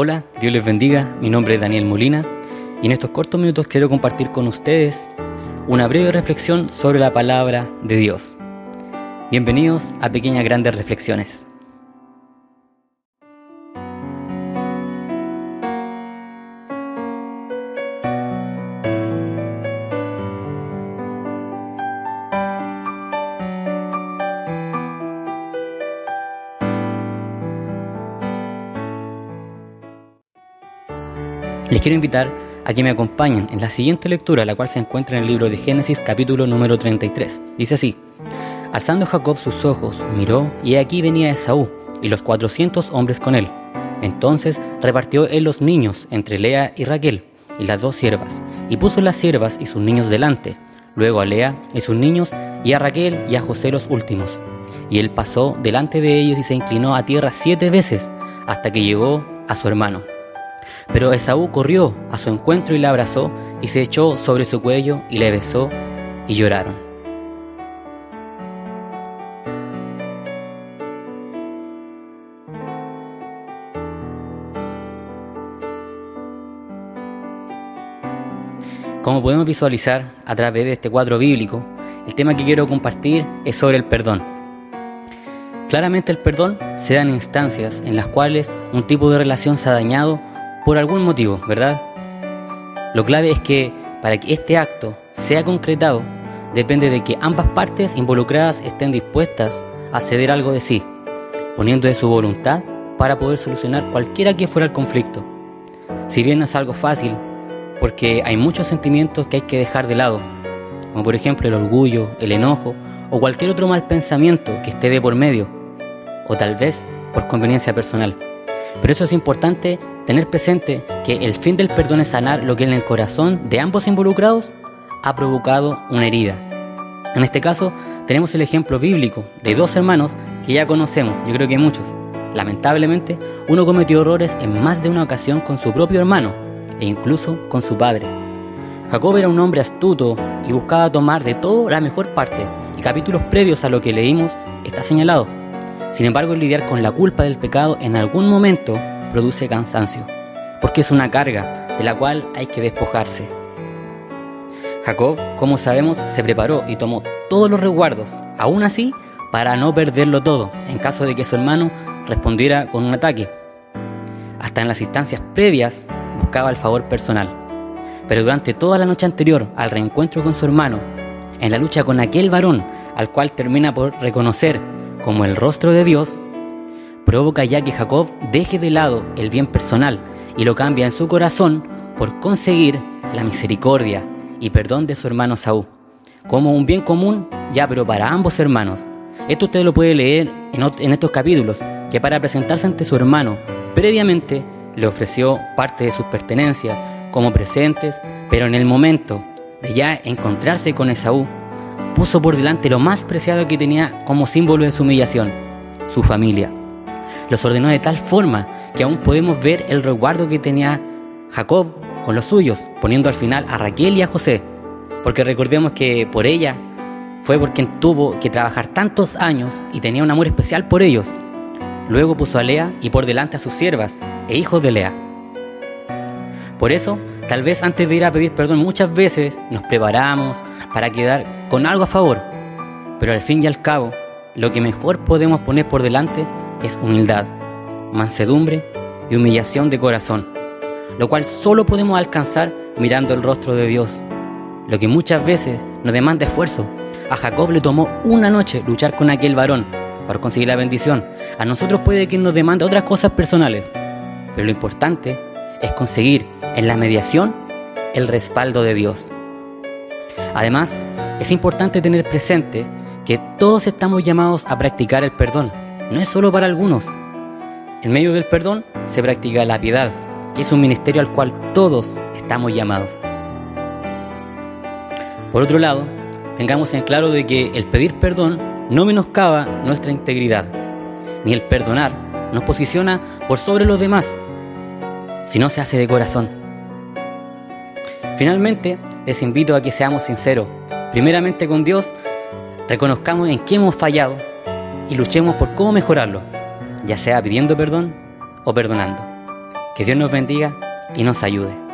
Hola, Dios les bendiga, mi nombre es Daniel Molina y en estos cortos minutos quiero compartir con ustedes una breve reflexión sobre la palabra de Dios. Bienvenidos a Pequeñas Grandes Reflexiones. Les quiero invitar a que me acompañen en la siguiente lectura, la cual se encuentra en el libro de Génesis capítulo número 33. Dice así, Alzando Jacob sus ojos, miró, y aquí venía Esaú, y los cuatrocientos hombres con él. Entonces repartió él los niños entre Lea y Raquel, y las dos siervas, y puso las siervas y sus niños delante, luego a Lea y sus niños, y a Raquel y a José los últimos. Y él pasó delante de ellos y se inclinó a tierra siete veces, hasta que llegó a su hermano. Pero Esaú corrió a su encuentro y la abrazó y se echó sobre su cuello y le besó y lloraron. Como podemos visualizar a través de este cuadro bíblico, el tema que quiero compartir es sobre el perdón. Claramente el perdón se da en instancias en las cuales un tipo de relación se ha dañado por algún motivo, ¿verdad? Lo clave es que para que este acto sea concretado, depende de que ambas partes involucradas estén dispuestas a ceder algo de sí, poniendo de su voluntad para poder solucionar cualquiera que fuera el conflicto. Si bien no es algo fácil, porque hay muchos sentimientos que hay que dejar de lado, como por ejemplo el orgullo, el enojo o cualquier otro mal pensamiento que esté de por medio, o tal vez por conveniencia personal. Pero eso es importante tener presente que el fin del perdón es sanar lo que en el corazón de ambos involucrados ha provocado una herida. En este caso, tenemos el ejemplo bíblico de dos hermanos que ya conocemos, yo creo que muchos. Lamentablemente, uno cometió errores en más de una ocasión con su propio hermano e incluso con su padre. Jacob era un hombre astuto y buscaba tomar de todo la mejor parte, y capítulos previos a lo que leímos está señalado. Sin embargo, lidiar con la culpa del pecado en algún momento produce cansancio, porque es una carga de la cual hay que despojarse. Jacob, como sabemos, se preparó y tomó todos los resguardos, aún así, para no perderlo todo, en caso de que su hermano respondiera con un ataque. Hasta en las instancias previas buscaba el favor personal. Pero durante toda la noche anterior al reencuentro con su hermano, en la lucha con aquel varón al cual termina por reconocer como el rostro de Dios, provoca ya que Jacob deje de lado el bien personal y lo cambia en su corazón por conseguir la misericordia y perdón de su hermano Saúl, como un bien común ya pero para ambos hermanos. Esto usted lo puede leer en, estos capítulos, que para presentarse ante su hermano previamente le ofreció parte de sus pertenencias como presentes, pero en el momento de ya encontrarse con Esaú, puso por delante lo más preciado que tenía como símbolo de su humillación, su familia los ordenó de tal forma que aún podemos ver el resguardo que tenía Jacob con los suyos, poniendo al final a Raquel y a José, porque recordemos que por ella fue por quien tuvo que trabajar tantos años y tenía un amor especial por ellos. Luego puso a Lea y por delante a sus siervas e hijos de Lea. Por eso, tal vez antes de ir a pedir perdón muchas veces nos preparamos para quedar con algo a favor, pero al fin y al cabo, lo que mejor podemos poner por delante es humildad, mansedumbre y humillación de corazón, lo cual solo podemos alcanzar mirando el rostro de Dios, lo que muchas veces nos demanda esfuerzo. A Jacob le tomó una noche luchar con aquel varón para conseguir la bendición. A nosotros puede que nos demande otras cosas personales, pero lo importante es conseguir en la mediación el respaldo de Dios. Además, es importante tener presente que todos estamos llamados a practicar el perdón no es solo para algunos. En medio del perdón se practica la piedad, que es un ministerio al cual todos estamos llamados. Por otro lado, tengamos en claro de que el pedir perdón no menoscaba nuestra integridad, ni el perdonar nos posiciona por sobre los demás, si no se hace de corazón. Finalmente, les invito a que seamos sinceros, primeramente con Dios, reconozcamos en qué hemos fallado y luchemos por cómo mejorarlo, ya sea pidiendo perdón o perdonando. Que Dios nos bendiga y nos ayude.